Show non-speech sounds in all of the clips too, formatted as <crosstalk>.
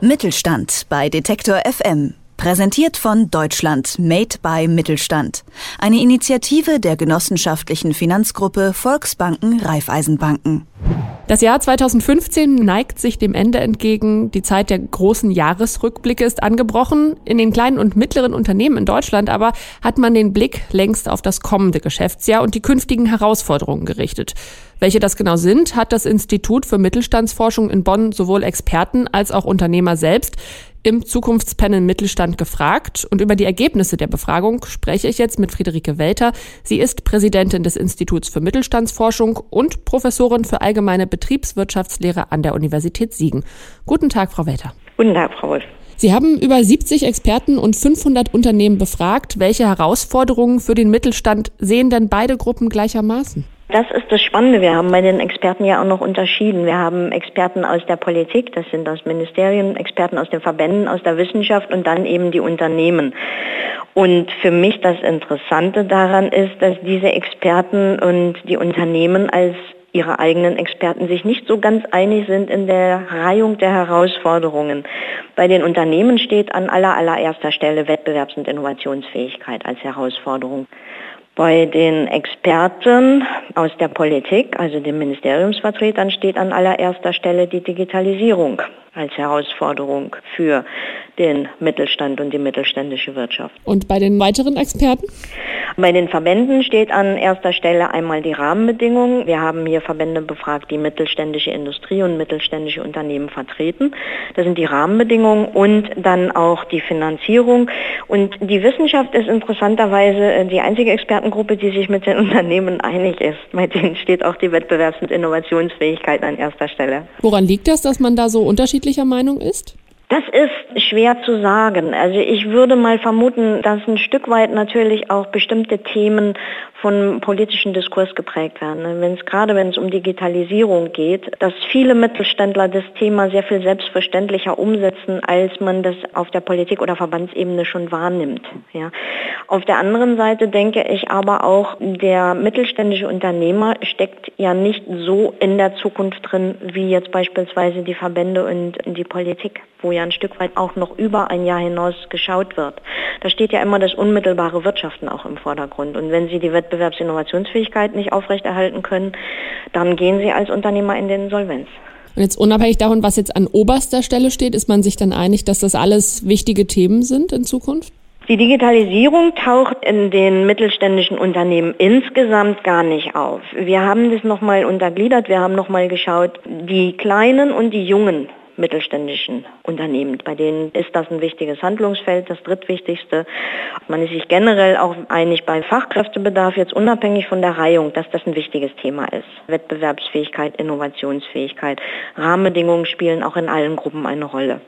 Mittelstand bei Detektor FM. Präsentiert von Deutschland Made by Mittelstand. Eine Initiative der genossenschaftlichen Finanzgruppe Volksbanken Raiffeisenbanken. Das Jahr 2015 neigt sich dem Ende entgegen. Die Zeit der großen Jahresrückblicke ist angebrochen. In den kleinen und mittleren Unternehmen in Deutschland aber hat man den Blick längst auf das kommende Geschäftsjahr und die künftigen Herausforderungen gerichtet. Welche das genau sind, hat das Institut für Mittelstandsforschung in Bonn sowohl Experten als auch Unternehmer selbst im Zukunftspanel Mittelstand gefragt. Und über die Ergebnisse der Befragung spreche ich jetzt mit Friederike Welter. Sie ist Präsidentin des Instituts für Mittelstandsforschung und Professorin für allgemeine Betriebswirtschaftslehre an der Universität Siegen. Guten Tag, Frau Welter. Guten Tag, Frau Wolf. Sie haben über 70 Experten und 500 Unternehmen befragt. Welche Herausforderungen für den Mittelstand sehen denn beide Gruppen gleichermaßen? Das ist das Spannende. Wir haben bei den Experten ja auch noch unterschieden. Wir haben Experten aus der Politik, das sind aus Ministerien, Experten aus den Verbänden, aus der Wissenschaft und dann eben die Unternehmen. Und für mich das Interessante daran ist, dass diese Experten und die Unternehmen als ihre eigenen Experten sich nicht so ganz einig sind in der Reihung der Herausforderungen. Bei den Unternehmen steht an aller allererster Stelle Wettbewerbs- und Innovationsfähigkeit als Herausforderung. Bei den Experten aus der Politik, also den Ministeriumsvertretern, steht an allererster Stelle die Digitalisierung als Herausforderung für den Mittelstand und die mittelständische Wirtschaft. Und bei den weiteren Experten? Bei den Verbänden steht an erster Stelle einmal die Rahmenbedingungen. Wir haben hier Verbände befragt, die mittelständische Industrie und mittelständische Unternehmen vertreten. Das sind die Rahmenbedingungen und dann auch die Finanzierung. Und die Wissenschaft ist interessanterweise äh, die einzige Expertengruppe, die sich mit den <laughs> Unternehmen einig ist. Bei denen steht auch die Wettbewerbs- und Innovationsfähigkeit an erster Stelle. Woran liegt das, dass man da so unterschiedlicher Meinung ist? Das ist schwer zu sagen. Also ich würde mal vermuten, dass ein Stück weit natürlich auch bestimmte Themen von politischen Diskurs geprägt werden. Wenn es gerade wenn es um Digitalisierung geht, dass viele Mittelständler das Thema sehr viel selbstverständlicher umsetzen, als man das auf der Politik- oder Verbandsebene schon wahrnimmt. Ja. Auf der anderen Seite denke ich aber auch, der mittelständische Unternehmer steckt ja nicht so in der Zukunft drin, wie jetzt beispielsweise die Verbände und die Politik, wo ja ein Stück weit auch noch über ein Jahr hinaus geschaut wird. Da steht ja immer das unmittelbare Wirtschaften auch im Vordergrund. Und wenn Sie die Wettbewerbsinnovationsfähigkeit nicht aufrechterhalten können, dann gehen Sie als Unternehmer in den Insolvenz. Und jetzt unabhängig davon, was jetzt an oberster Stelle steht, ist man sich dann einig, dass das alles wichtige Themen sind in Zukunft? Die Digitalisierung taucht in den mittelständischen Unternehmen insgesamt gar nicht auf. Wir haben das nochmal untergliedert, wir haben nochmal geschaut, die kleinen und die jungen mittelständischen Unternehmen. Bei denen ist das ein wichtiges Handlungsfeld, das drittwichtigste. Man ist sich generell auch einig bei Fachkräftebedarf, jetzt unabhängig von der Reihung, dass das ein wichtiges Thema ist. Wettbewerbsfähigkeit, Innovationsfähigkeit, Rahmenbedingungen spielen auch in allen Gruppen eine Rolle.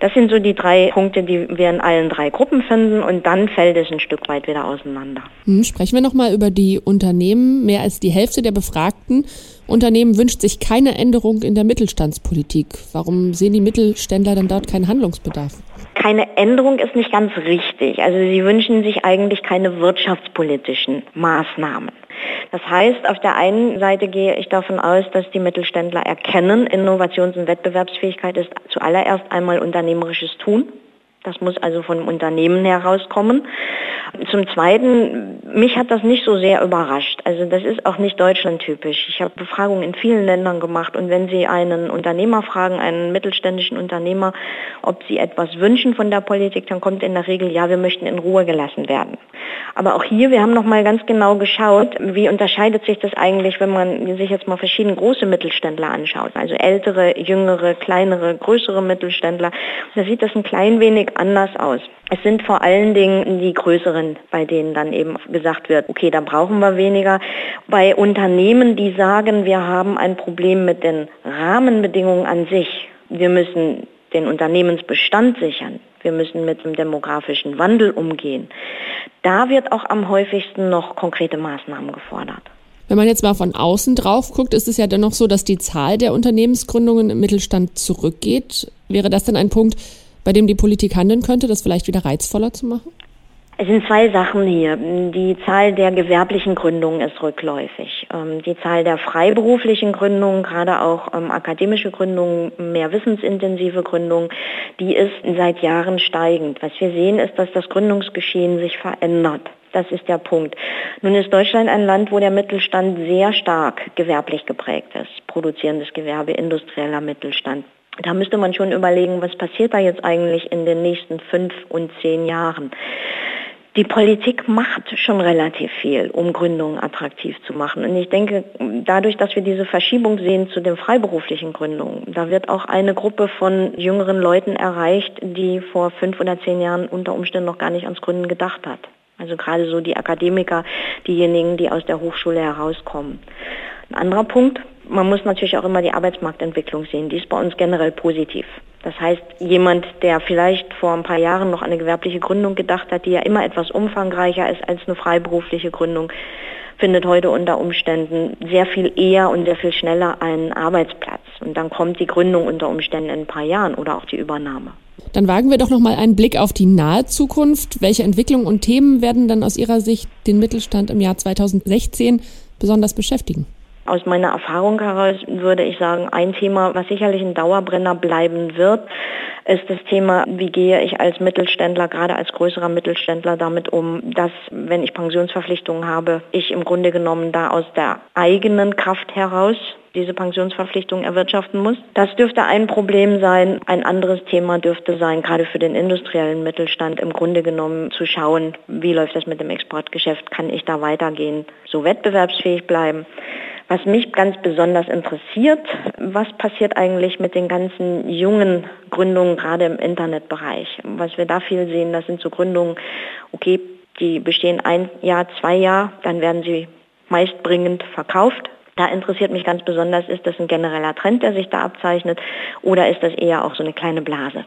Das sind so die drei Punkte, die wir in allen drei Gruppen finden und dann fällt es ein Stück weit wieder auseinander. Hm, sprechen wir nochmal über die Unternehmen. Mehr als die Hälfte der Befragten Unternehmen wünscht sich keine Änderung in der Mittelstandspolitik. Warum sehen die Mittelständler denn dort keinen Handlungsbedarf? Keine Änderung ist nicht ganz richtig. Also sie wünschen sich eigentlich keine wirtschaftspolitischen Maßnahmen. Das heißt, auf der einen Seite gehe ich davon aus, dass die Mittelständler erkennen, Innovations- und Wettbewerbsfähigkeit ist zuallererst einmal unternehmerisches Tun. Das muss also von Unternehmen herauskommen. Zum Zweiten, mich hat das nicht so sehr überrascht. Also das ist auch nicht deutschlandtypisch. Ich habe Befragungen in vielen Ländern gemacht und wenn Sie einen Unternehmer fragen, einen mittelständischen Unternehmer, ob sie etwas wünschen von der Politik, dann kommt in der Regel, ja, wir möchten in Ruhe gelassen werden. Aber auch hier, wir haben noch mal ganz genau geschaut, wie unterscheidet sich das eigentlich, wenn man sich jetzt mal verschiedene große Mittelständler anschaut, also ältere, jüngere, kleinere, größere Mittelständler. Da sieht das ein klein wenig anders aus. Es sind vor allen Dingen die größeren, bei denen dann eben gesagt wird, okay, da brauchen wir weniger. Bei Unternehmen, die sagen, wir haben ein Problem mit den Rahmenbedingungen an sich. Wir müssen den Unternehmensbestand sichern. Wir müssen mit dem demografischen Wandel umgehen. Da wird auch am häufigsten noch konkrete Maßnahmen gefordert. Wenn man jetzt mal von außen drauf guckt, ist es ja dennoch so, dass die Zahl der Unternehmensgründungen im Mittelstand zurückgeht. Wäre das dann ein Punkt, bei dem die Politik handeln könnte, das vielleicht wieder reizvoller zu machen? Es sind zwei Sachen hier. Die Zahl der gewerblichen Gründungen ist rückläufig. Ähm, die Zahl der freiberuflichen Gründungen, gerade auch ähm, akademische Gründungen, mehr wissensintensive Gründungen, die ist seit Jahren steigend. Was wir sehen, ist, dass das Gründungsgeschehen sich verändert. Das ist der Punkt. Nun ist Deutschland ein Land, wo der Mittelstand sehr stark gewerblich geprägt ist. Produzierendes Gewerbe, industrieller Mittelstand. Da müsste man schon überlegen, was passiert da jetzt eigentlich in den nächsten fünf und zehn Jahren. Die Politik macht schon relativ viel, um Gründungen attraktiv zu machen. Und ich denke, dadurch, dass wir diese Verschiebung sehen zu den freiberuflichen Gründungen, da wird auch eine Gruppe von jüngeren Leuten erreicht, die vor fünf oder zehn Jahren unter Umständen noch gar nicht ans Gründen gedacht hat. Also gerade so die Akademiker, diejenigen, die aus der Hochschule herauskommen. Ein anderer Punkt, man muss natürlich auch immer die Arbeitsmarktentwicklung sehen. Die ist bei uns generell positiv. Das heißt, jemand, der vielleicht vor ein paar Jahren noch eine gewerbliche Gründung gedacht hat, die ja immer etwas umfangreicher ist als eine freiberufliche Gründung, findet heute unter Umständen sehr viel eher und sehr viel schneller einen Arbeitsplatz. Und dann kommt die Gründung unter Umständen in ein paar Jahren oder auch die Übernahme. Dann wagen wir doch noch mal einen Blick auf die nahe Zukunft. Welche Entwicklungen und Themen werden dann aus Ihrer Sicht den Mittelstand im Jahr 2016 besonders beschäftigen? Aus meiner Erfahrung heraus würde ich sagen, ein Thema, was sicherlich ein Dauerbrenner bleiben wird, ist das Thema, wie gehe ich als Mittelständler, gerade als größerer Mittelständler damit um, dass, wenn ich Pensionsverpflichtungen habe, ich im Grunde genommen da aus der eigenen Kraft heraus diese Pensionsverpflichtung erwirtschaften muss. Das dürfte ein Problem sein. Ein anderes Thema dürfte sein, gerade für den industriellen Mittelstand im Grunde genommen zu schauen, wie läuft das mit dem Exportgeschäft, kann ich da weitergehen, so wettbewerbsfähig bleiben. Was mich ganz besonders interessiert, was passiert eigentlich mit den ganzen jungen Gründungen, gerade im Internetbereich? Was wir da viel sehen, das sind so Gründungen, okay, die bestehen ein Jahr, zwei Jahre, dann werden sie meistbringend verkauft. Da interessiert mich ganz besonders, ist das ein genereller Trend, der sich da abzeichnet, oder ist das eher auch so eine kleine Blase?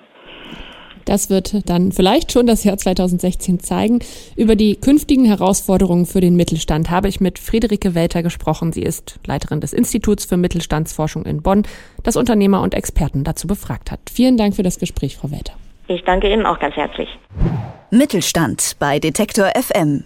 Das wird dann vielleicht schon das Jahr 2016 zeigen. Über die künftigen Herausforderungen für den Mittelstand habe ich mit Friederike Welter gesprochen. Sie ist Leiterin des Instituts für Mittelstandsforschung in Bonn, das Unternehmer und Experten dazu befragt hat. Vielen Dank für das Gespräch, Frau Welter. Ich danke Ihnen auch ganz herzlich. Mittelstand bei Detektor FM.